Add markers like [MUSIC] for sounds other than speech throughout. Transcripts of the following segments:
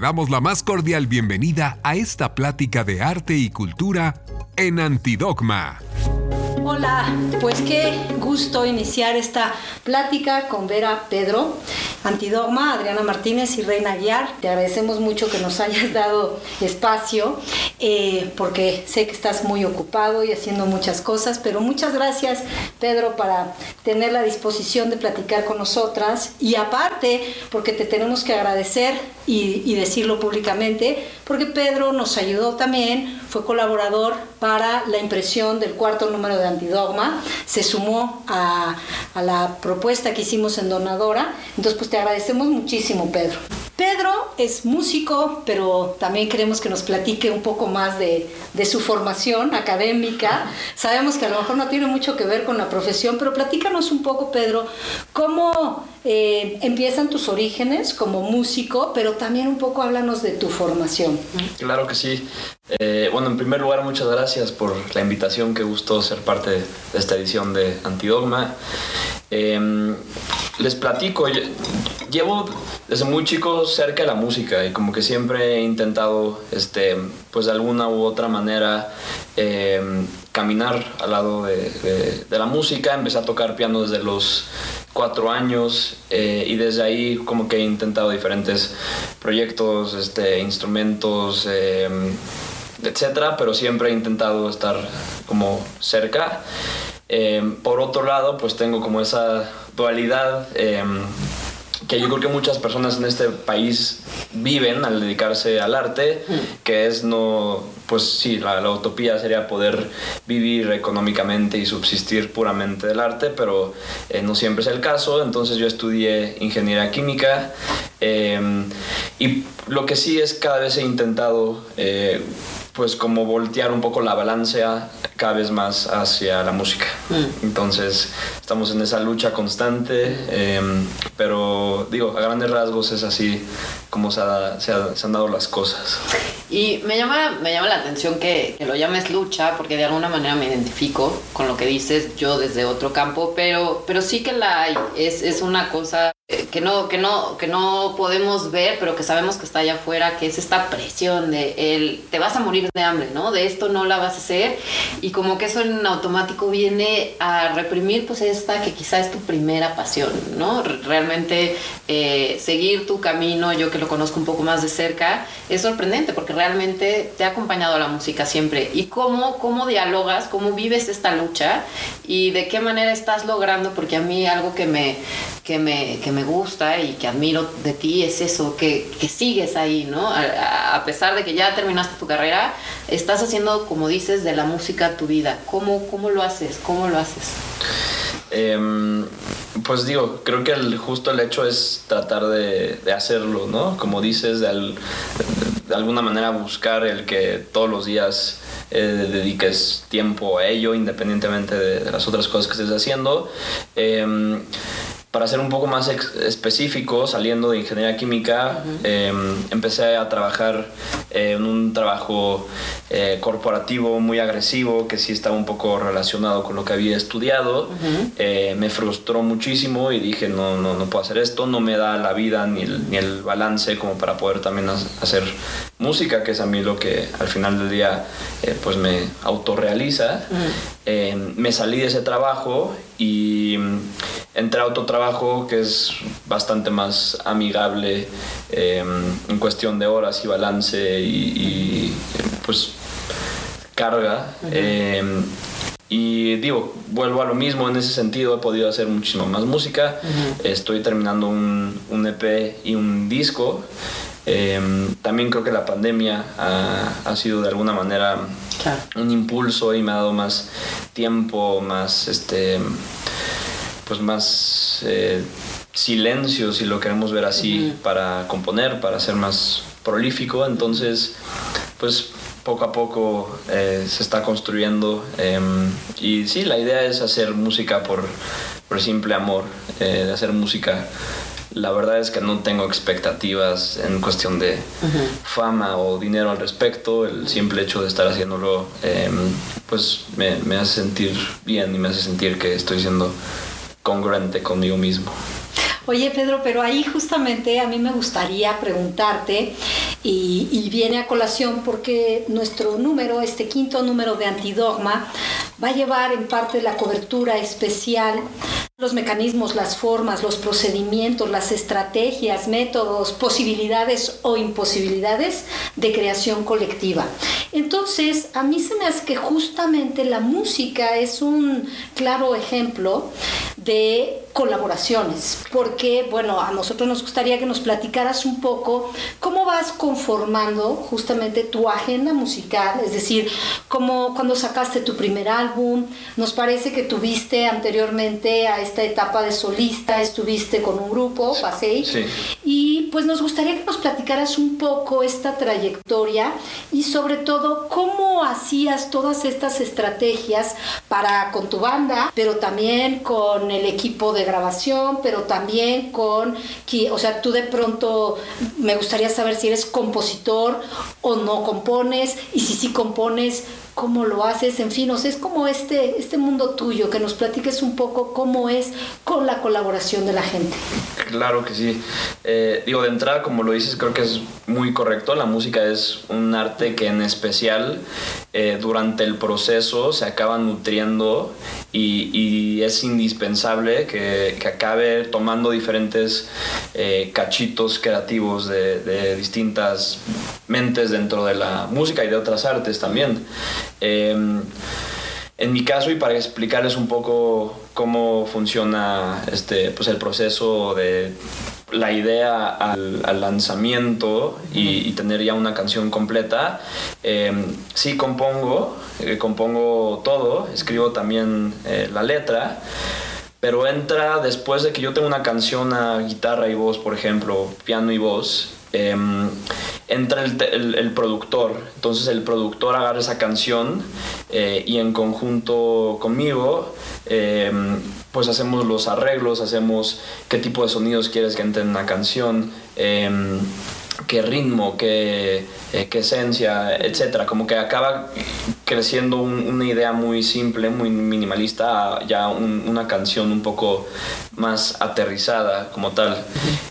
Damos la más cordial bienvenida a esta plática de arte y cultura en Antidogma. Hola, pues qué gusto iniciar esta plática con Vera Pedro, Antidogma, Adriana Martínez y Reina Guiar. Te agradecemos mucho que nos hayas dado espacio, eh, porque sé que estás muy ocupado y haciendo muchas cosas, pero muchas gracias, Pedro, para tener la disposición de platicar con nosotras y aparte, porque te tenemos que agradecer y, y decirlo públicamente, porque Pedro nos ayudó también, fue colaborador para la impresión del cuarto número de Antidogma, se sumó a, a la propuesta que hicimos en Donadora, entonces pues te agradecemos muchísimo Pedro. Pedro es músico, pero también queremos que nos platique un poco más de, su formación académica. Sabemos que a lo mejor no tiene mucho que ver con la profesión, pero platícanos un poco, Pedro, cómo eh, empiezan tus orígenes como músico, pero también un poco háblanos de tu formación. Claro que sí. Eh, bueno, en primer lugar, muchas gracias por la invitación. Qué gusto ser parte de esta edición de Antidogma. Eh, les platico, llevo desde muy chico cerca de la música y como que siempre he intentado, este, pues de alguna u otra manera, eh, caminar al lado de, la música. Empecé a tocar piano desde los cuatro años eh, y desde ahí como que he intentado diferentes proyectos, este, instrumentos, eh, etcétera, pero siempre he intentado estar como cerca. Eh, por otro lado, pues tengo como esa dualidad eh, que yo creo que muchas personas en este país viven al dedicarse al arte, que es no, pues sí, la, la, utopía sería poder vivir económicamente y subsistir puramente del arte, pero eh, no siempre es el caso, entonces yo estudié ingeniería química eh, y lo que sí es cada vez he intentado eh, pues como voltear un poco la balanza cada vez más hacia la música. Mm. Entonces estamos en esa lucha constante, eh, pero digo, a grandes rasgos es así como se, ha, se, ha, se, han dado las cosas. Y me llama, me llama la atención que, que, lo llames lucha, porque de alguna manera me identifico con lo que dices yo desde otro campo, pero, pero sí que la hay, es, es una cosa que no, que, no, que no podemos ver, pero que sabemos que está allá afuera, que es esta presión de el, te vas a morir de hambre, ¿no? De esto no la vas a hacer. Y como que eso en automático viene a reprimir pues esta que quizá es tu primera pasión, ¿no? Realmente eh, seguir tu camino, yo que lo conozco un poco más de cerca, es sorprendente porque realmente te ha acompañado la música siempre. Y cómo, cómo dialogas, cómo vives esta lucha y de qué manera estás logrando, porque a mí algo que me, que me, que me gusta y que admiro de ti es eso, que, que sigues ahí, ¿no? A, a, pesar de que ya terminaste tu carrera, estás haciendo, como dices, de la música tu vida. ¿Cómo, cómo lo haces? ¿Cómo lo haces? Eh, pues digo, creo que el, justo el hecho es tratar de, de hacerlo, ¿no? Como dices, de, al, de, alguna manera buscar el que todos los días eh, dediques tiempo a ello, independientemente de, de, las otras cosas que estés haciendo. Eh, para ser un poco más específico, saliendo de ingeniería química, uh -huh. eh, empecé a trabajar eh, en un trabajo eh, corporativo muy agresivo que sí estaba un poco relacionado con lo que había estudiado. Uh -huh. me frustró muchísimo y dije, no, no, no puedo hacer esto, no me da la vida ni el, ni el balance como para poder también hacer música, que es a mí lo que al final del día eh, pues me autorrealiza. Uh -huh. me salí de ese trabajo y entré a otro trabajo que es bastante más amigable eh, en cuestión de horas y balance y, y pues carga. Uh -huh. eh, y digo, vuelvo a lo mismo en ese sentido, he podido hacer muchísimo más música. Uh -huh. Estoy terminando un, un, EP y un disco. Eh, también creo que la pandemia ha, ha sido de alguna manera claro. un impulso y me ha dado más tiempo, más este pues más eh, silencio, si lo queremos ver así, uh -huh. para componer, para ser más prolífico. Entonces, pues poco a poco eh, se está construyendo. Eh, y sí, la idea es hacer música por, por simple amor, eh, de hacer música. La verdad es que no tengo expectativas en cuestión de uh -huh. fama o dinero al respecto. El simple hecho de estar haciéndolo, pues me, me hace sentir bien y me hace sentir que estoy siendo congruente conmigo mismo. Oye, Pedro, pero ahí justamente a mí me gustaría preguntarte y, viene a colación porque nuestro número, este quinto número de Antidogma, va a llevar en parte la cobertura especial los mecanismos, las formas, los procedimientos, las estrategias, métodos, posibilidades o imposibilidades de creación colectiva. Entonces, a mí se me hace que justamente la música es un claro ejemplo de colaboraciones, porque, bueno, a nosotros nos gustaría que nos platicaras un poco cómo vas conformando justamente tu agenda musical, es decir, cómo cuando sacaste tu primer álbum, nos parece que tuviste anteriormente a esta etapa de solista, estuviste con un grupo, Pasei, y pues nos gustaría que nos platicaras un poco esta trayectoria y sobre todo cómo hacías todas estas estrategias para con tu banda, pero también con el equipo de grabación, pero también con, o sea, tú de pronto me gustaría saber si eres compositor o no compones y si sí compones, cómo lo haces, en fin, o sea, es como este, este mundo tuyo, que nos platiques un poco cómo es con la colaboración de la gente. Claro que sí. Eh, digo, de entrada, como lo dices, creo que es muy correcto. La música es un arte que en especial eh, durante el proceso se acaba nutriendo y, es indispensable que, acabe tomando diferentes eh, cachitos creativos de, de, distintas mentes dentro de la música y de otras artes también. Em, en mi caso, y para explicarles un poco cómo funciona este, pues el proceso de la idea al, lanzamiento y, tener ya una canción completa, em, sí compongo, eh, compongo todo, escribo también eh, la letra, pero entra después de que yo tengo una canción a guitarra y voz, por ejemplo, piano y voz, Em, entra el, productor. Entonces el productor agarra esa canción eh, y en conjunto conmigo, em, pues hacemos los arreglos, hacemos qué tipo de sonidos quieres que entre en una canción. Em, qué ritmo, qué, eh, qué, esencia, etcétera. Como que acaba creciendo una idea muy simple, muy minimalista, ya una canción un poco más aterrizada como tal.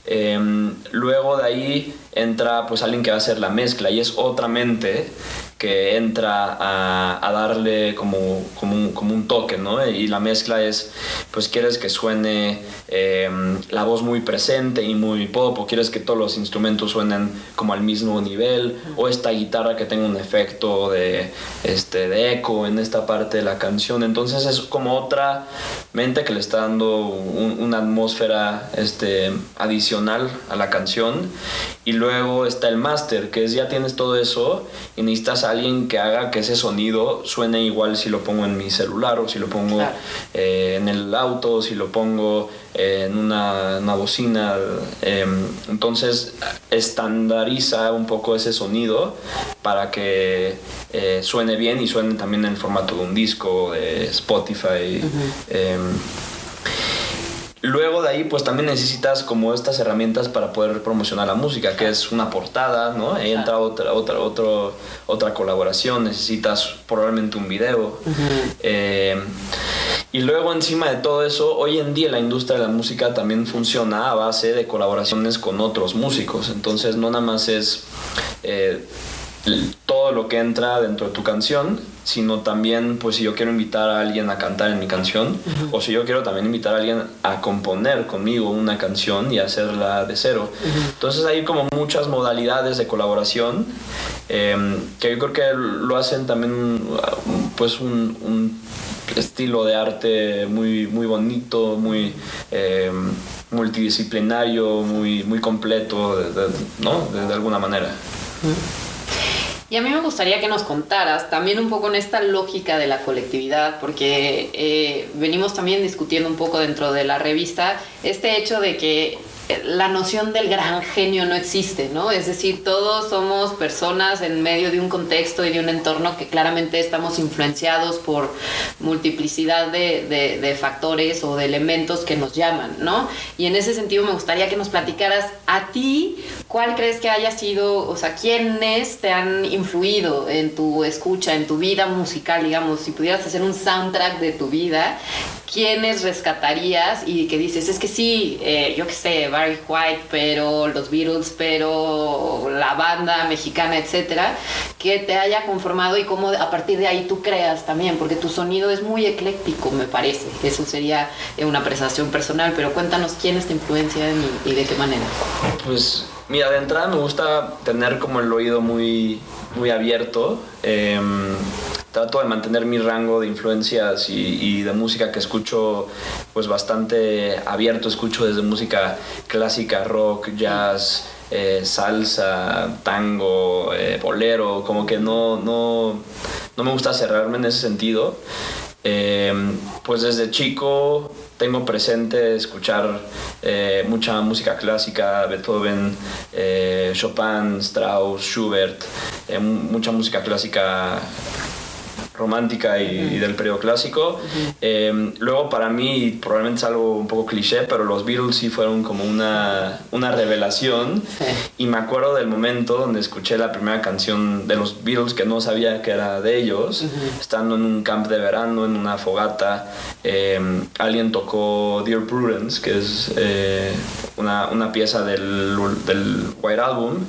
Em, luego de ahí entra pues alguien que va a hacer la mezcla y es otra mente que entra a, darle como, como, un, como, un, toque, ¿no? Y la mezcla es, pues quieres que suene em, la voz muy presente y muy pop, o quieres que todos los instrumentos suenen como al mismo nivel, o esta guitarra que tenga un efecto de, este, de eco en esta parte de la canción. Entonces es como otra mente que le está dando una atmósfera este, adicional a la canción. Y luego está el máster, que es ya tienes todo eso y necesitas alguien que haga que ese sonido suene igual si lo pongo en mi celular o si lo pongo eh, en el auto, si lo pongo eh, en una, bocina. Em, entonces estandariza un poco ese sonido para que eh, suene bien y suene también en el formato de un disco, de Spotify. Luego de ahí, pues también necesitas como estas herramientas para poder promocionar la música, que es una portada, ¿no? Ahí entra otra, otra, otra colaboración, necesitas probablemente un video. Eh, y luego encima de todo eso, hoy en día la industria de la música también funciona a base de colaboraciones con otros músicos. Entonces no nada más es... Eh, todo lo que entra dentro de tu canción, sino también, pues si yo quiero invitar a alguien a cantar en mi canción, o si yo quiero también invitar a alguien a componer conmigo una canción y hacerla de cero. Entonces hay como muchas modalidades de colaboración em, que yo creo que lo hacen también pues un, estilo de arte muy, muy bonito, muy... Em, multidisciplinario, muy, muy completo, ¿no? de alguna manera. Y a mí me gustaría que nos contaras también un poco en esta lógica de la colectividad, porque eh, venimos también discutiendo un poco dentro de la revista este hecho de que la noción del gran genio no existe, ¿no? Es decir, todos somos personas en medio de un contexto y de un entorno que claramente estamos influenciados por multiplicidad de, factores o de elementos que nos llaman, ¿no? Y en ese sentido me gustaría que nos platicaras a ti, ¿cuál crees que haya sido, o sea, quiénes te han influido en tu escucha, en tu vida musical, digamos, si pudieras hacer un soundtrack de tu vida, quiénes rescatarías y que dices, es que sí, eh, yo qué sé, Barry White, pero los Beatles, pero la banda mexicana, etcétera, que te haya conformado y cómo a partir de ahí tú creas también, porque tu sonido es muy ecléctico, me parece. Eso sería eh, una apreciación personal, pero cuéntanos quiénes te influencian y, de qué manera. Pues mira, de entrada me gusta tener como el oído muy, muy abierto. Em, trato de mantener mi rango de influencias y, de música que escucho pues bastante abierto, escucho desde música clásica, rock, jazz, eh, salsa, tango, eh, bolero, como que no, no, no me gusta cerrarme en ese sentido. Eh, pues desde chico tengo presente escuchar mucha música clásica, Beethoven, Chopin, Strauss, Schubert, mucha música clásica romántica y, del periodo clásico. Em, luego para mí, probablemente es algo un poco cliché, pero los Beatles sí fueron como una, una revelación. Y me acuerdo del momento donde escuché la primera canción de los Beatles que no sabía que era de ellos, estando en un camp de verano, en una fogata. Em, alguien tocó Dear Prudence, que es eh, una, una, pieza del, del White Album.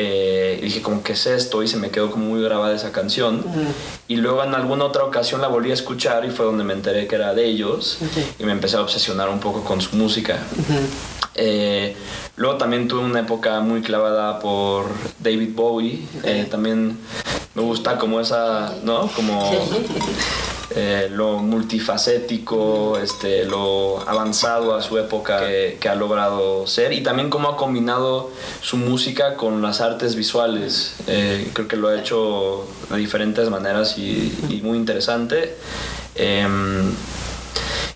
Eh, y dije, como, ¿qué es esto? Y se me quedó como muy grabada esa canción. Y luego en alguna otra ocasión la volví a escuchar y fue donde me enteré que era de ellos y me empecé a obsesionar un poco con su música. Eh, luego también tuve una época muy clavada por David Bowie. Eh, también me gusta como esa, ¿no? Como [LAUGHS] eh, lo multifacético, este, lo avanzado a su época que, ha logrado ser y también cómo ha combinado su música con las artes visuales. Eh, creo que lo ha hecho de diferentes maneras y, muy interesante. Em,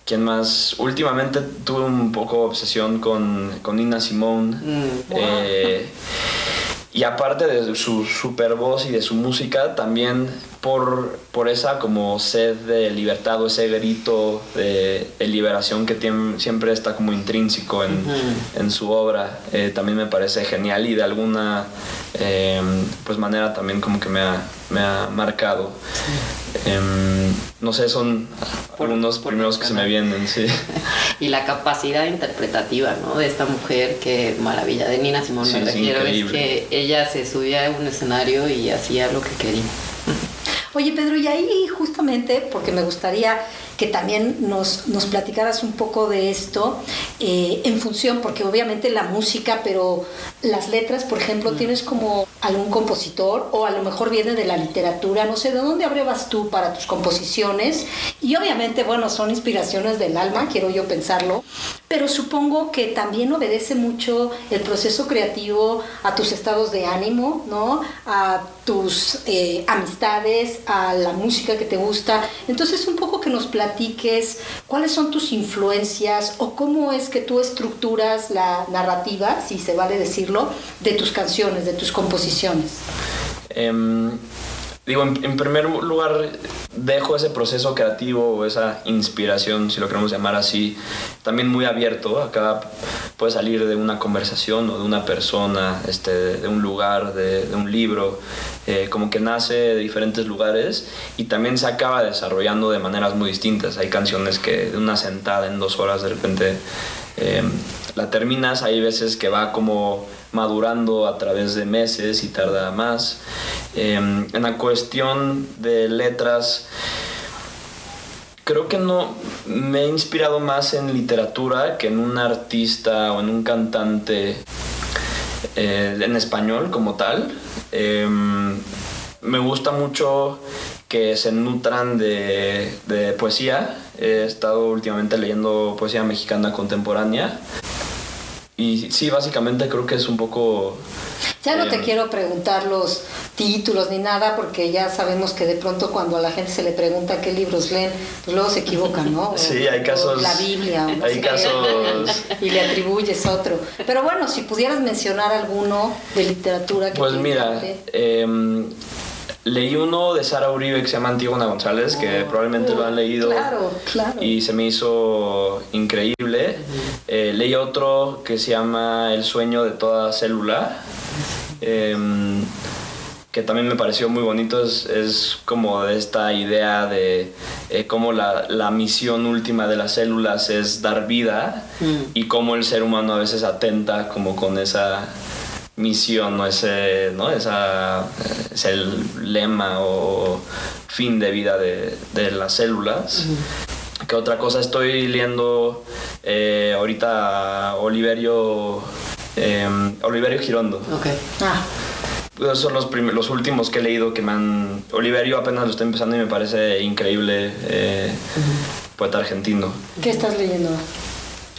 ¿Quién más? Últimamente tuve un poco obsesión con, con Nina Simone. Mm, eh, y aparte de su super voz y de su música, también por, por esa como sed de libertad o ese grito de, liberación que tiene, siempre está como intrínseco en, en su obra, eh, también me parece genial y de alguna em, pues manera también como que me ha, me ha marcado. Em, no sé, son algunos primeros que se me vienen, sí. [LAUGHS] y la capacidad interpretativa, ¿no? De esta mujer, que maravilla, de Nina Simón, me refiero, es que ella se subía a un escenario y hacía lo que quería. Oye, Pedro, y ahí justamente, porque me gustaría que también nos, nos platicaras un poco de esto eh, en función, porque obviamente la música, pero las letras, por ejemplo, mm. tienes como algún compositor o a lo mejor viene de la literatura, no sé, ¿de dónde abrevas tú para tus composiciones? Y obviamente, bueno, son inspiraciones del alma, quiero yo pensarlo, pero supongo que también obedece mucho el proceso creativo a tus estados de ánimo, ¿no? A tus eh, amistades, a la música que te gusta. Entonces, un poco que nos platiques cuáles son tus influencias o cómo es que tú estructuras la narrativa, si se vale decirlo, de tus canciones, de tus composiciones. Em, Digo, en, primer lugar, dejo ese proceso creativo o esa inspiración, si lo queremos llamar así, también muy abierto. Acá puede salir de una conversación o de una persona, este, de un lugar, de, un libro, eh, como que nace de diferentes lugares y también se acaba desarrollando de maneras muy distintas. Hay canciones que de una sentada en dos horas de repente eh, la terminas, hay veces que va como madurando a través de meses y tarda más. Em, en la cuestión de letras, creo que no me he inspirado más en literatura que en un artista o en un cantante eh, en español como tal. Em, me gusta mucho que se nutran de, de, poesía. He estado últimamente leyendo poesía mexicana contemporánea y sí, básicamente creo que es un poco... Ya no te eh, quiero preguntar los títulos ni nada, porque ya sabemos que de pronto cuando a la gente se le pregunta qué libros leen, pues luego se equivocan, ¿no? sí, hay casos... la Biblia. hay casos... y le atribuyes otro. Pero bueno, si pudieras mencionar alguno de literatura que... Pues mira, Leí uno de Sara Uribe que se llama Antígona González, que oh, probablemente lo han leído. Claro, claro. Y se me hizo increíble. Eh, leí otro que se llama El sueño de toda célula. Em, que también me pareció muy bonito es, es como esta idea de eh, cómo la, la, misión última de las células es dar vida mm. y cómo el ser humano a veces atenta como con esa misión o ese, ¿no? esa, es el lema o fin de vida de, de las células. ¿Qué otra cosa estoy leyendo eh, ahorita? Oliverio, eh, Oliverio Girondo. Okay. Ah esos son los, los últimos que he leído que me han... Oliverio apenas lo estoy empezando y me parece increíble, eh, poeta argentino. ¿Qué estás leyendo?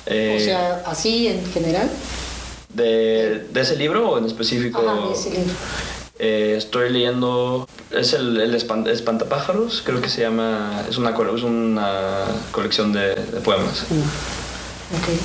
Eh, o sea, así en general. De, de, ese libro o en específico? Ajá, de ese libro. Eh, estoy leyendo, es el, el Espantapájaros, creo que se llama, es una, es una colección de, de poemas. Mm. Okay.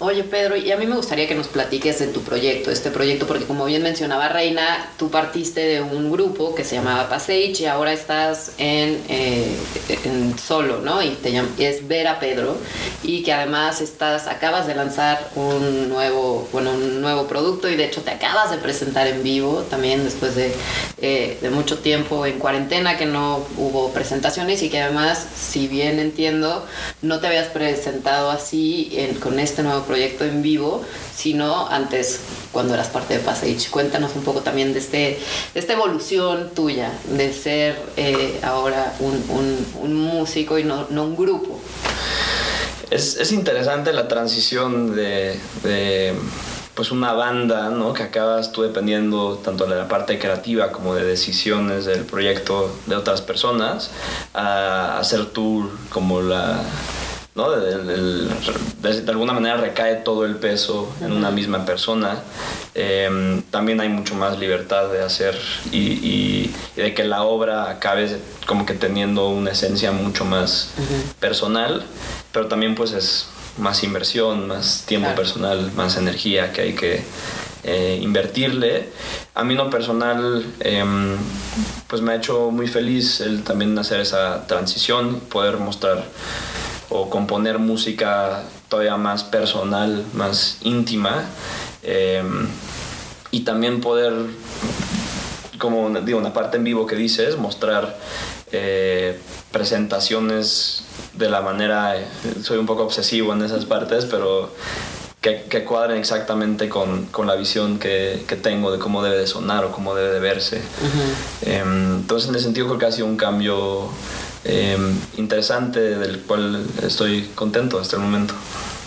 Oye, Pedro, y a mí me gustaría que nos platiques de tu proyecto, este proyecto, porque como bien mencionaba Reina, tú partiste de un grupo que se llamaba Passage y ahora estás en, eh, en solo, ¿no? Y te es Vera Pedro, y que además estás, acabas de lanzar un nuevo, bueno, un nuevo producto y de hecho te acabas de presentar en vivo también después de, eh, de mucho tiempo en cuarentena que no hubo presentaciones y que además, si bien entiendo, no te habías presentado así con este nuevo proyecto en vivo, sino antes cuando eras parte de Passage. Cuéntanos un poco también de, este, esta evolución tuya, de ser eh, ahora un, músico y no, un grupo. Es, interesante la transición de, pues una banda, ¿no? Que acabas tú dependiendo tanto de la parte creativa como de decisiones del proyecto de otras personas, a hacer tú como la ¿no? De, alguna manera recae todo el peso en una misma persona. Em, también hay mucho más libertad de hacer y, de que la obra acabe como que teniendo una esencia mucho más personal, pero también pues es más inversión, más tiempo personal, más energía que hay que eh, invertirle. A mí no personal, em, pues me ha hecho muy feliz el también hacer esa transición, poder mostrar o componer música todavía más personal, más íntima. Em, y también poder, como digo, una parte en vivo que dices, mostrar eh, presentaciones de la manera, soy un poco obsesivo en esas partes, pero que, que cuadren exactamente con, con la visión que, que, tengo de cómo debe de sonar o cómo debe de verse. Em, entonces, en ese sentido, creo que ha sido un cambio Em, interesante del cual estoy contento hasta el momento.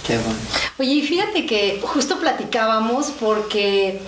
Qué bueno. Oye, y fíjate que justo platicábamos porque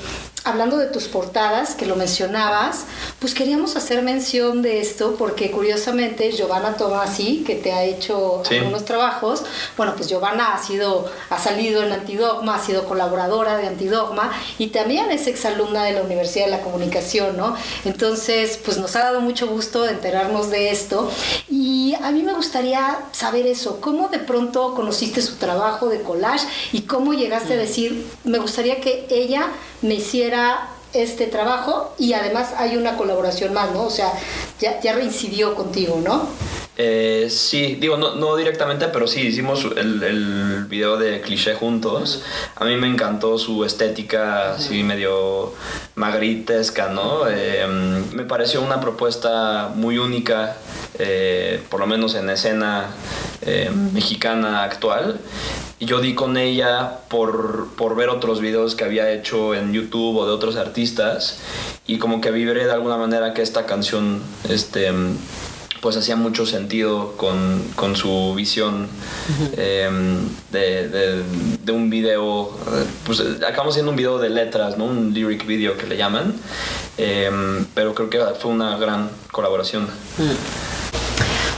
hablando de tus portadas, que lo mencionabas, pues queríamos hacer mención de esto porque curiosamente Giovanna Tomasi, que te ha hecho algunos trabajos, bueno, pues Giovanna ha sido, ha salido en Antidogma, ha sido colaboradora de Antidogma y también es exalumna de la Universidad de la Comunicación, ¿no? Entonces, pues nos ha dado mucho gusto enterarnos de esto y a mí me gustaría saber eso, cómo de pronto conociste su trabajo de collage y cómo llegaste a decir, me gustaría que ella me hiciera este trabajo y además hay una colaboración más, ¿no? O sea, ya, ya reincidió contigo, ¿no? Eh, sí, digo, no, no, directamente, pero sí, hicimos el, el, video de cliché juntos. A mí me encantó su estética así medio magritesca, ¿no? Eh, me pareció una propuesta muy única, eh, por lo menos en escena mexicana actual. Y yo di con ella por, por ver otros videos que había hecho en YouTube o de otros artistas y como que vibré de alguna manera que esta canción, este pues hacía mucho sentido con, con su visión em, de, de, de, un video, pues acabamos haciendo un video de letras, ¿no? Un lyric video que le llaman, em, pero creo que fue una gran colaboración.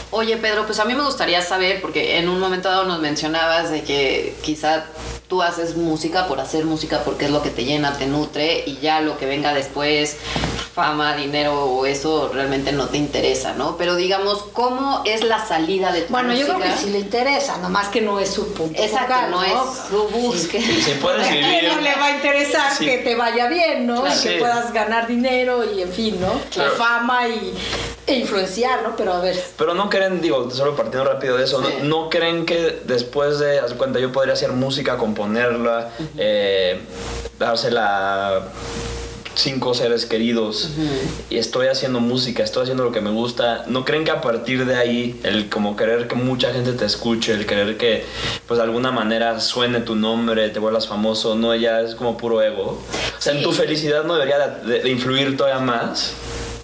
Oye Pedro, pues a mí me gustaría saber, porque en un momento dado nos mencionabas de que quizá tú haces música por hacer música porque es lo que te llena, te nutre y ya lo que venga después, fama, dinero o eso realmente no te interesa, ¿no? Pero digamos, ¿cómo es la salida de tu bueno, música? Bueno, yo creo que sí le interesa, nomás que no es su punto Exacto, no, es su búsqueda. Sí, sí puedes vivir. no le va a interesar que te vaya bien, ¿no? y que puedas ganar dinero y en fin, ¿no? La fama y e influenciar, ¿no? Pero a ver. Pero no creen, digo, solo partiendo rápido de eso, ¿no, creen que después de, haz cuenta, yo podría hacer música, componerla, eh, dársela cinco seres queridos y estoy haciendo música, estoy haciendo lo que me gusta, ¿no creen que a partir de ahí el como querer que mucha gente te escuche, el querer que pues de alguna manera suene tu nombre, te vuelvas famoso, no ya es como puro ego? O sea, en tu felicidad no debería de, influir todavía más.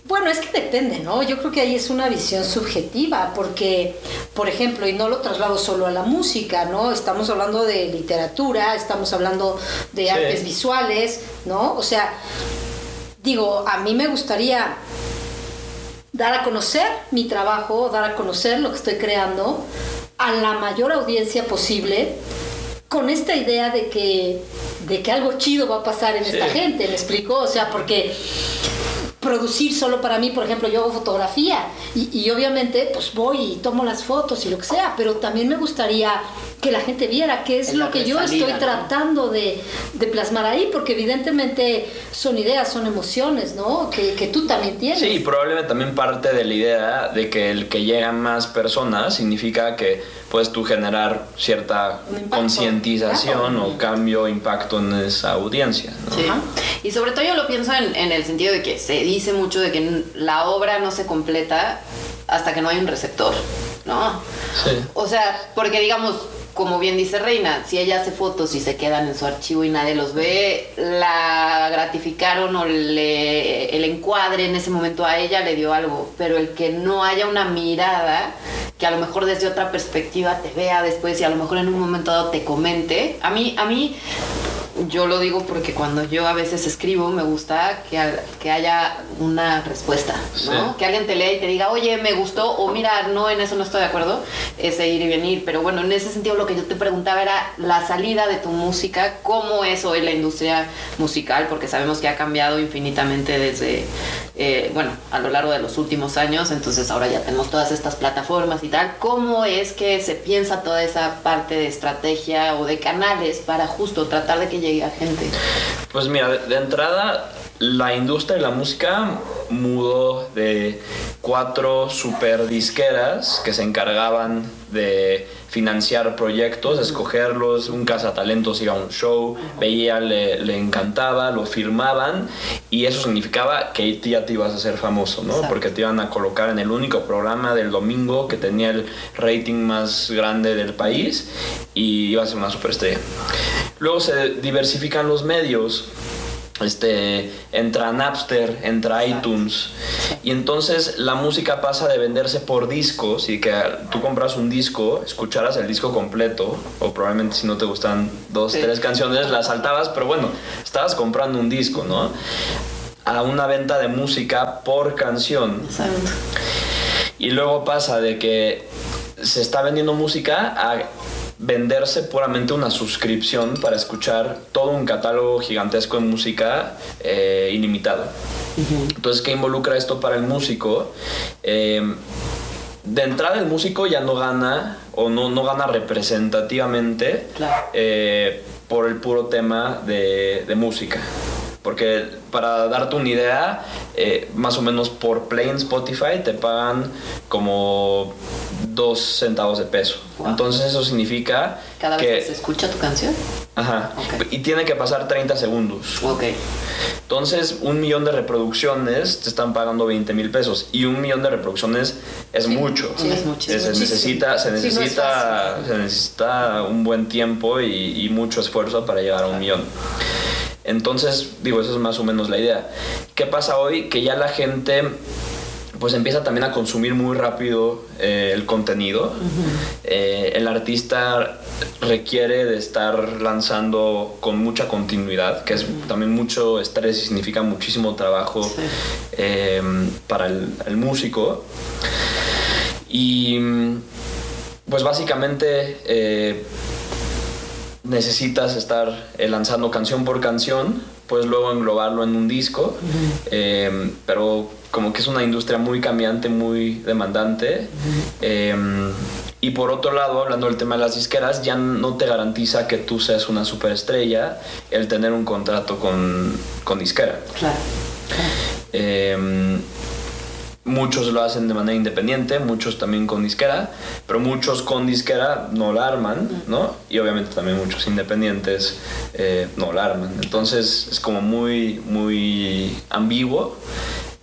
Bueno, es que depende, ¿no? Yo creo que ahí es una visión subjetiva, porque, por ejemplo, y no lo traslado solo a la música, ¿no? Estamos hablando de literatura, estamos hablando de artes visuales, ¿no? O sea, digo, a mí me gustaría dar a conocer mi trabajo, dar a conocer lo que estoy creando a la mayor audiencia posible con esta idea de que, de que algo chido va a pasar en esta gente, ¿me explico? O sea, porque producir solo para mí, por ejemplo, yo hago fotografía y, obviamente pues voy y tomo las fotos y lo que sea, pero también me gustaría que la gente viera qué es lo que yo estoy tratando de, plasmar ahí, porque evidentemente son ideas, son emociones, ¿no? Que, que, tú también tienes. Sí, probablemente también parte de la idea de que el que llegan más personas significa que puedes tú generar cierta concientización o cambio, impacto en esa audiencia. Sí. Y sobre todo yo lo pienso en, en, el sentido de que se dice mucho de que la obra no se completa hasta que no hay un receptor, ¿no? Sí. O sea, porque digamos, como bien dice Reina, si ella hace fotos y se quedan en su archivo y nadie los ve, la gratificaron o le, el encuadre en ese momento a ella le dio algo, pero el que no haya una mirada que a lo mejor desde otra perspectiva te vea después y a lo mejor en un momento dado te comente, a mí, a mí yo lo digo porque cuando yo a veces escribo me gusta que, que haya una respuesta, ¿no? Que alguien te lea y te diga, oye, me gustó, o mira, no, en eso no estoy de acuerdo, ese ir y venir. Pero bueno, en ese sentido lo que yo te preguntaba era la salida de tu música, cómo es hoy la industria musical, porque sabemos que ha cambiado infinitamente desde, eh, bueno, a lo largo de los últimos años, entonces ahora ya tenemos todas estas plataformas y tal. ¿Cómo es que se piensa toda esa parte de estrategia o de canales para justo tratar de que llegue a gente? Pues mira, de, entrada, la industria de la música mudó de cuatro super disqueras que se encargaban de financiar proyectos, escogerlos, un cazatalentos iba a un show, veía, le, encantaba, lo firmaban y eso significaba que ya te ibas a hacer famoso, ¿no? Porque te iban a colocar en el único programa del domingo que tenía el rating más grande del país y ibas a ser una superestrella. Luego se diversifican los medios este, entra Napster, entra iTunes. Y entonces la música pasa de venderse por discos y que tú compras un disco, escucharas el disco completo, o probablemente si no te gustan dos, tres canciones, las saltabas, pero bueno, estabas comprando un disco, ¿no? A una venta de música por canción. Y luego pasa de que se está vendiendo música a venderse puramente una suscripción para escuchar todo un catálogo gigantesco de música eh, ilimitado. Entonces, ¿qué involucra esto para el músico? Em, de entrada el músico ya no gana o no, no gana representativamente eh, por el puro tema de, de música. Porque para darte una idea, eh, más o menos por play en Spotify te pagan como dos centavos de peso. Entonces eso significa Cada que... vez que se escucha tu canción. Ajá. Y tiene que pasar 30 segundos. Ok. Entonces un millón de reproducciones te están pagando 20 mil pesos. Y un millón de reproducciones es mucho. Sí, es mucho. Se, necesita, se, necesita, se necesita un buen tiempo y, y mucho esfuerzo para llegar a un millón. Entonces, digo, esa es más o menos la idea. ¿Qué pasa hoy? Que ya la gente pues empieza también a consumir muy rápido eh, el contenido. Eh, el artista requiere de estar lanzando con mucha continuidad, que es también mucho estrés y significa muchísimo trabajo eh, para el, músico. Y pues básicamente necesitas estar lanzando canción por canción, puedes luego englobarlo en un disco, pero como que es una industria muy cambiante, muy demandante. Em, y por otro lado, hablando del tema de las disqueras, ya no te garantiza que tú seas una superestrella el tener un contrato con, con disquera. Claro. Em, muchos lo hacen de manera independiente, muchos también con disquera, pero muchos con disquera no la arman, ¿no? Y obviamente también muchos independientes eh, no la arman. Entonces es como muy, muy ambiguo.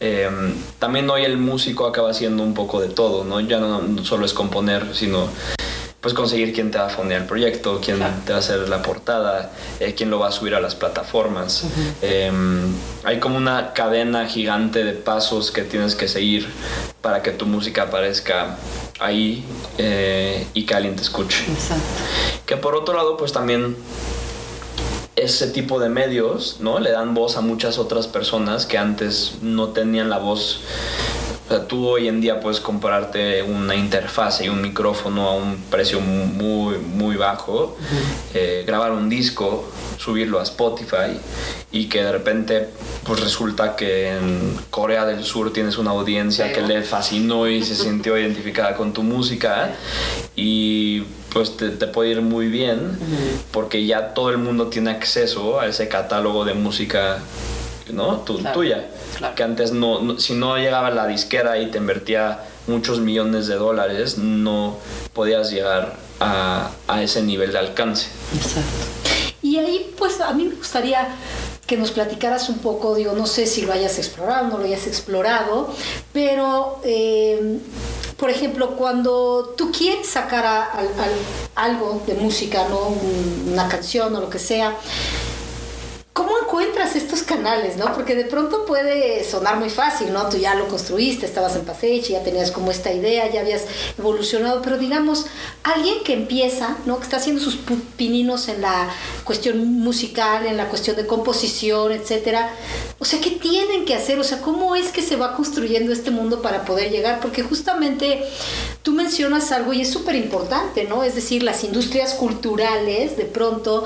Em, también hoy el músico acaba haciendo un poco de todo, ¿no? Ya no, solo es componer, sino pues conseguir quién te va a fondear el proyecto, quién te va a hacer la portada, eh, quién lo va a subir a las plataformas. Em, hay como una cadena gigante de pasos que tienes que seguir para que tu música aparezca ahí eh, y que alguien te escuche. Exacto. Que por otro lado, pues también ese tipo de medios, ¿no? Le dan voz a muchas otras personas que antes no tenían la voz. O sea, tú hoy en día puedes comprarte una interfaz y un micrófono a un precio muy, muy bajo, eh, grabar un disco, subirlo a Spotify y que de repente pues resulta que en Corea del Sur tienes una audiencia que le fascinó y se sintió identificada con tu música y pues te, puede ir muy bien porque ya todo el mundo tiene acceso a ese catálogo de música ¿no? tuya. Que antes no, si no llegaba la disquera y te invertía muchos millones de dólares, no podías llegar a, a ese nivel de alcance. Exacto. Y ahí pues a mí me gustaría que nos platicaras un poco, digo, no sé si lo hayas explorado, no lo hayas explorado, pero eh, por ejemplo, cuando tú quieres sacar algo de música, ¿no? una canción o lo que sea, ¿Cómo encuentras estos canales, no? Porque de pronto puede sonar muy fácil, ¿no? Tú ya lo construiste, estabas en Paseche, ya tenías como esta idea, ya habías evolucionado, pero digamos, alguien que empieza, ¿no? Que está haciendo sus pininos en la cuestión musical, en la cuestión de composición, etcétera. O sea, ¿qué tienen que hacer? O sea, ¿cómo es que se va construyendo este mundo para poder llegar? Porque justamente tú mencionas algo y es súper importante, ¿no? Es decir, las industrias culturales, de pronto,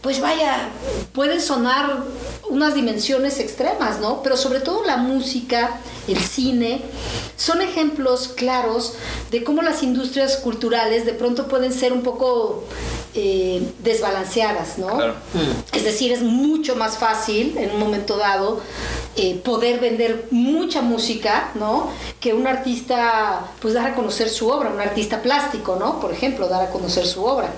pues vaya, pueden sonar unas dimensiones extremas, ¿no? Pero sobre todo la música, el cine, son ejemplos claros de cómo las industrias culturales de pronto pueden ser un poco eh, desbalanceadas, ¿no? Es decir, es mucho más fácil en un momento dado eh, poder vender mucha música, ¿no? Que un artista, pues dar a conocer su obra, un artista plástico, ¿no? Por ejemplo, dar a conocer su obra.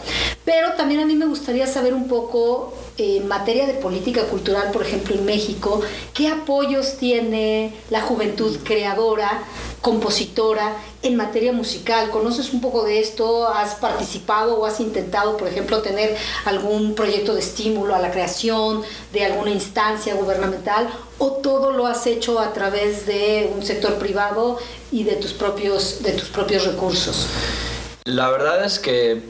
Pero también a mí me gustaría saber un poco en materia de política cultural, por ejemplo, en México, qué apoyos tiene la juventud creadora, compositora en materia musical. ¿Conoces un poco de esto? ¿Has participado o has intentado, por ejemplo, tener algún proyecto de estímulo a la creación de alguna instancia gubernamental? ¿O todo lo has hecho a través de un sector privado y de tus propios, de tus propios recursos? La verdad es que,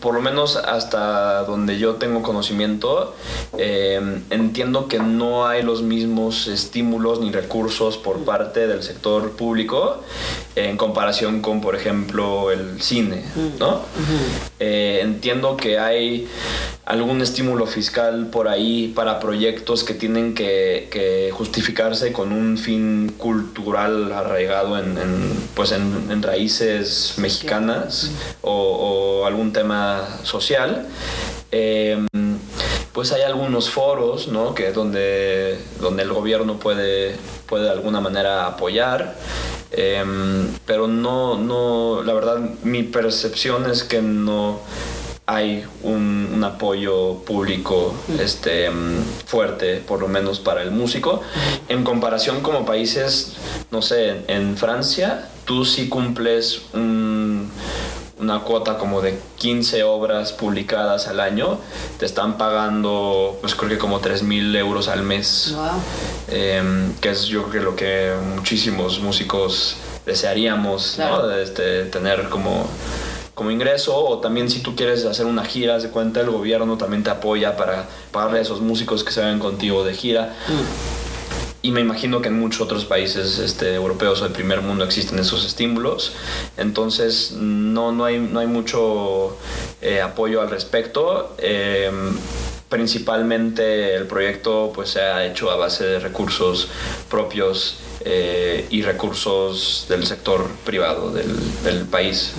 por lo menos hasta donde yo tengo conocimiento, eh, entiendo que no hay los mismos estímulos ni recursos por parte del sector público en comparación con, por ejemplo, el cine, ¿no? Eh, entiendo que hay algún estímulo fiscal por ahí para proyectos que tienen que, justificarse con un fin cultural arraigado en, pues en raíces mexicanas o, algún tema social, em, pues hay algunos foros, ¿no? Que donde, donde el gobierno puede, puede de alguna manera apoyar. Em, pero no, no, la verdad, mi percepción es que no hay un, un apoyo público este, em, fuerte, por lo menos para el músico. En comparación como países, no sé, en Francia, tú sí cumples un una cuota como de 15 obras publicadas al año, te están pagando, pues creo que como 3 mil euros al mes. Em, que es yo creo que lo que muchísimos músicos desearíamos, ¿no? Este, tener como, como ingreso. O también si tú quieres hacer una gira, de cuenta, el gobierno también te apoya para pagarle a esos músicos que se vayan contigo de gira. Mm y me imagino que en muchos otros países este, europeos o del primer mundo existen esos estímulos. Entonces no, no, hay, no hay mucho eh, apoyo al respecto. Em, principalmente el proyecto pues, se ha hecho a base de recursos propios eh, y recursos del sector privado del, del país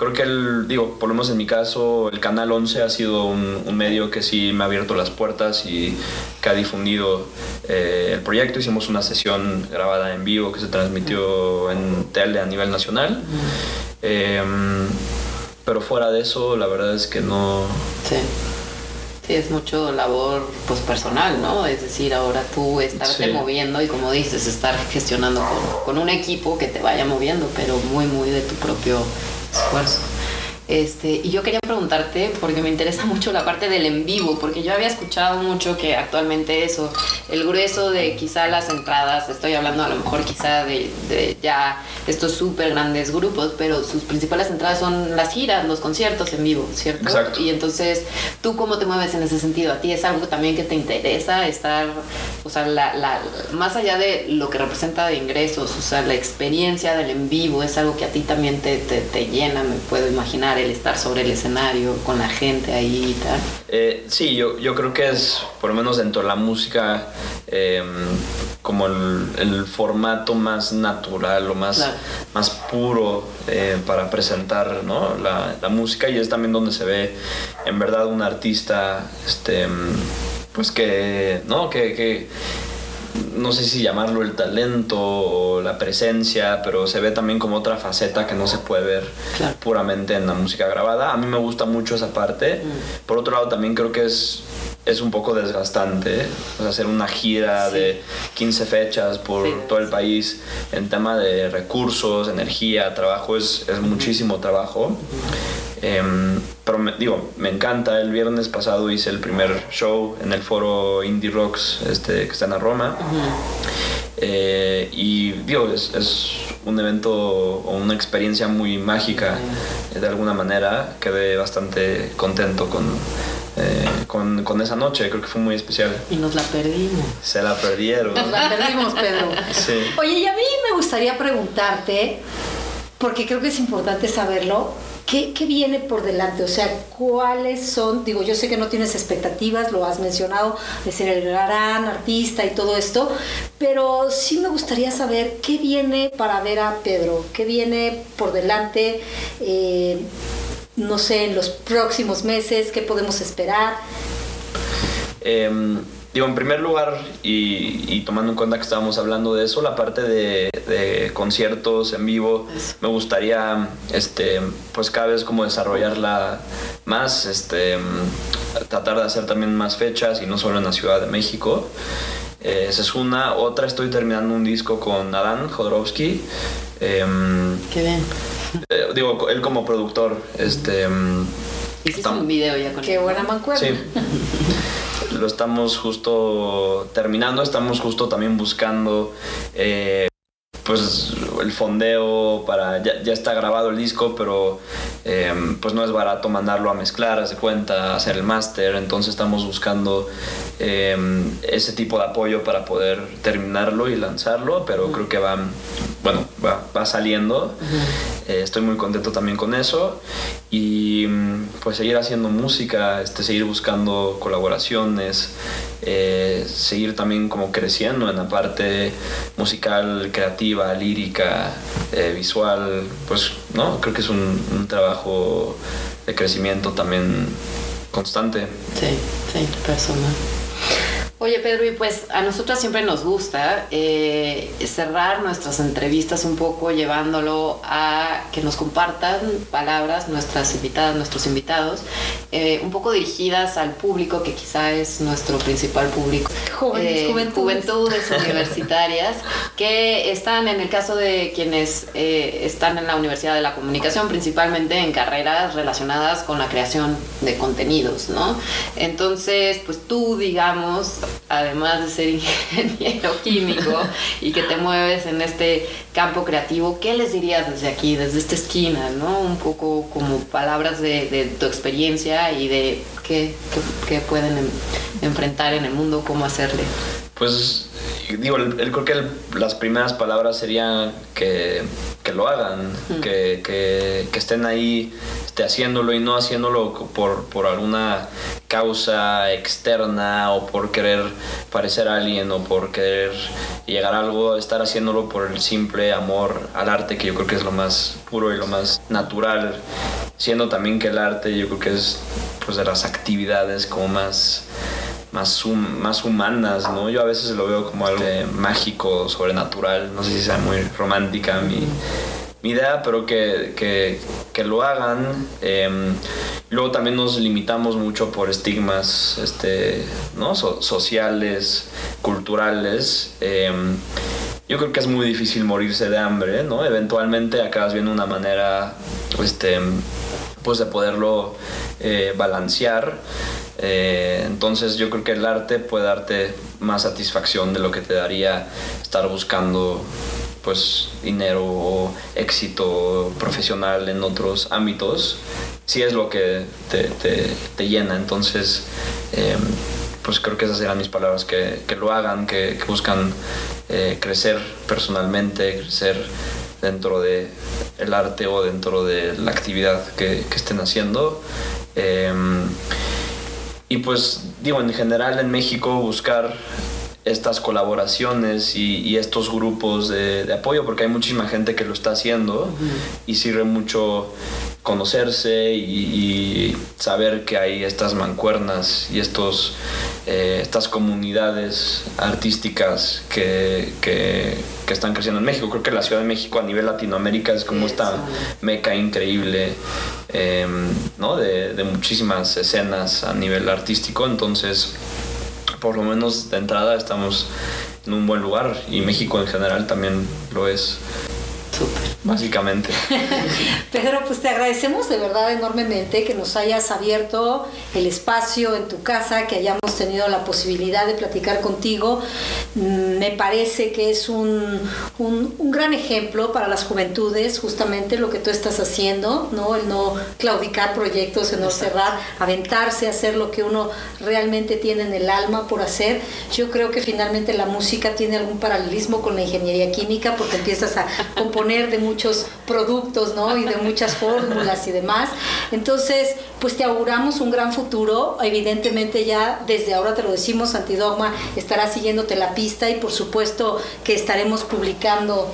creo que el, digo, por lo menos en mi caso, el Canal 11 ha sido un, un medio que sí me ha abierto las puertas y que ha difundido eh, el proyecto. Hicimos una sesión grabada en vivo que se transmitió en tele a nivel nacional. Eh, pero fuera de eso, la verdad es que no... Sí. Sí, es mucho labor pues personal, ¿no? Es decir, ahora tú estarte Sí. moviendo y como dices, estar gestionando con, con un equipo que te vaya moviendo, pero muy, muy de tu propio esfuerzo. Este, y yo quería preguntarte, porque me interesa mucho la parte del en vivo, porque yo había escuchado mucho que actualmente eso, el grueso de quizá las entradas, estoy hablando a lo mejor quizá de, de ya estos súper grandes grupos, pero sus principales entradas son las giras, los conciertos en vivo, ¿cierto? Exacto. Y entonces, ¿tú cómo te mueves en ese sentido? ¿A ti es algo también que te interesa estar, o sea, la, la, más allá de lo que representa de ingresos, o sea, la experiencia del en vivo es algo que a ti también te, te, te llena, me puedo imaginar, el estar sobre el escenario con la gente ahí y tal? Eh, sí, yo, yo creo que es, por lo menos dentro de la música, eh, como el, el formato más natural o más, Claro. más puro eh, para presentar ¿no? la, la música y es también donde se ve en verdad un artista este, pues que, ¿no? que, que no sé si llamarlo el talento o la presencia, pero se ve también como otra faceta que no se puede ver Claro. puramente en la música grabada. A mí me gusta mucho esa parte. Mm. Por otro lado, también creo que es, es un poco desgastante o sea, hacer una gira Sí. de 15 fechas por Sí, todo el país en tema de recursos, energía, trabajo, es, es muchísimo trabajo. Em, pero me- digo, me encanta. El viernes pasado hice el primer show en el foro Indie Rocks este, que está en Roma. Eh, y digo, es, es un evento o una experiencia muy mágica de alguna manera. Quedé bastante contento con, eh, con, con esa noche, creo que fue muy especial. Y nos la perdimos. Se la perdieron. La perdimos, Pedro. [LAUGHS] Sí. Oye, y a mí me gustaría preguntarte, porque creo que es importante saberlo, ¿qué, viene por delante? O sea, ¿cuáles son? Digo, yo sé que no tienes expectativas, lo has mencionado, de ser el gran artista y todo esto, pero sí me gustaría saber qué viene para ver a Pedro, qué viene por delante, eh, no sé, en los próximos meses, qué podemos esperar. Em, digo, en primer lugar, y, y tomando en cuenta que estábamos hablando de eso, la parte de, de conciertos en vivo, me gustaría, este, pues cada vez como desarrollarla más, este, tratar de hacer también más fechas y no solo en la Ciudad de México. Eh, esa es una. Otra, estoy terminando un disco con Adán Jodorowsky. Em, Qué bien. eh, digo, él como productor, este... Hiciste un video ya con Qué él, buena mancuerna. Sí. [LAUGHS] Lo estamos justo terminando, estamos justo también buscando eh, pues el fondeo para ya, ya está grabado el disco pero eh, pues no es barato mandarlo a mezclar haz de cuenta hacer el máster. Entonces estamos buscando eh, ese tipo de apoyo para poder terminarlo y lanzarlo pero creo que va bueno va, va saliendo. Eh, estoy muy contento también con eso. Y mm, pues seguir haciendo música este seguir buscando colaboraciones eh, seguir también como creciendo en la parte musical, creativa, lírica, eh, visual, pues no, creo que es un, un trabajo de crecimiento también constante. Sí, sí, personal. Oye, Pedro, y pues a nosotras siempre nos gusta eh, cerrar nuestras entrevistas un poco llevándolo a que nos compartan palabras nuestras invitadas, nuestros invitados, eh, un poco dirigidas al público que quizá es nuestro principal público. Jóvenes, juventudes. juventudes [LAUGHS] universitarias que están, en el caso de quienes eh, están en la Universidad de la Comunicación, principalmente en carreras relacionadas con la creación de contenidos, ¿no? Entonces, pues tú, digamos, además de ser [LAUGHS] ingeniero químico y que te mueves en este campo creativo, ¿qué les dirías desde aquí, desde esta esquina, ¿no? Un poco como palabras de, tu experiencia y de qué, qué- pueden enfrentar en el mundo, cómo hacerle. Pues digo, el- creo que las primeras palabras serían que, que lo hagan, que, que- que estén ahí esté haciéndolo y no haciéndolo por, por alguna causa externa o por querer parecer a alguien o por querer llegar a algo, estar haciéndolo por el simple amor al arte, que yo creo que es lo más puro y lo más natural, siendo también que el arte yo creo que es pues de las actividades como más más, más humanas, ¿no? Yo a veces lo veo como algo mágico, sobrenatural, no sé si sea muy romántica mi, mi idea, pero que, que, que lo hagan. Em, luego también nos limitamos mucho por estigmas este, ¿no? sociales, culturales. Em, yo creo que es muy difícil morirse de hambre, ¿no? Eventualmente acabas viendo una manera este, pues de poderlo eh, balancear. Eh, entonces yo creo que el arte puede darte más satisfacción de lo que te daría estar buscando pues dinero o éxito profesional en otros ámbitos, si es lo que te, llena. Entonces, em, pues creo que esas serán mis palabras, que, lo hagan, que, buscan eh, crecer personalmente, crecer dentro de el arte o dentro de la actividad que, estén haciendo. Em, y pues digo, en general en México buscar estas colaboraciones y, estos grupos de, apoyo, porque hay muchísima gente que lo está haciendo y sirve mucho conocerse y, saber que hay estas mancuernas y estos, eh, estas comunidades artísticas que, que, están creciendo en México. Creo que la Ciudad de México a nivel Latinoamérica es como esta meca increíble em, ¿no? de, de muchísimas escenas a nivel artístico. Entonces, por lo menos de entrada estamos en un buen lugar y México en general también lo es. Básicamente. [LAUGHS] Pedro, pues te agradecemos de verdad enormemente que nos hayas abierto el espacio en tu casa, que hayamos tenido la posibilidad de platicar contigo. Mm, me parece que es un, un, gran ejemplo para las juventudes, justamente lo que tú estás haciendo, ¿no? El no claudicar proyectos, el no cerrar, aventarse a hacer lo que uno realmente tiene en el alma por hacer. Yo creo que finalmente la música tiene algún paralelismo con la ingeniería química porque empiezas a componer de muchos productos, ¿no? Y de muchas fórmulas y demás. Entonces, pues te auguramos un gran futuro. Evidentemente ya desde ahora te lo decimos, Antidogma estará siguiéndote la pista y por supuesto que estaremos publicando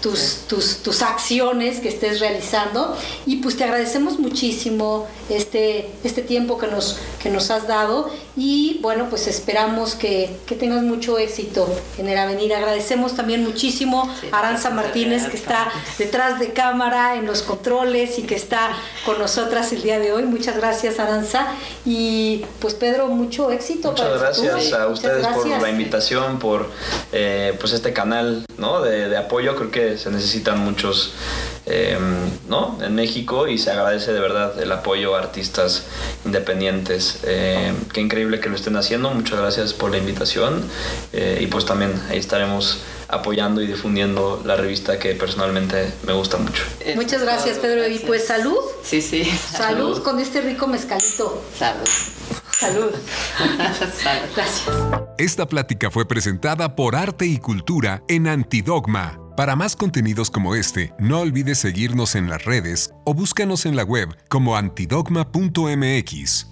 tus, tus, tus, acciones que estés realizando. Y pues te agradecemos muchísimo este, este tiempo que nos, que nos has dado y bueno, pues esperamos que, que tengas mucho éxito en el avenir. Agradecemos también muchísimo a Aranza Martínez que está detrás de cámara, en los controles y que está con nosotras el día de hoy. Muchas gracias, Aranza. Y pues Pedro, mucho éxito. Muchas gracias a ustedes por la invitación, por eh, pues este canal ¿no? de, apoyo. Creo que se necesitan muchos em, ¿no? en México y se agradece de verdad el apoyo a artistas independientes. Eh, qué increíble que lo estén haciendo. Muchas gracias por la invitación eh, y pues también ahí estaremos apoyando y difundiendo la revista que personalmente me gusta mucho. Muchas gracias, Pedro. Y pues salud. Sí, sí. Salud, con este rico mezcalito. Salud. [LAUGHS] Salud. Gracias. Esta plática fue presentada por Arte y Cultura en Antidogma. Para más contenidos como este, no olvides seguirnos en las redes o búscanos en la web como antidogma.mx.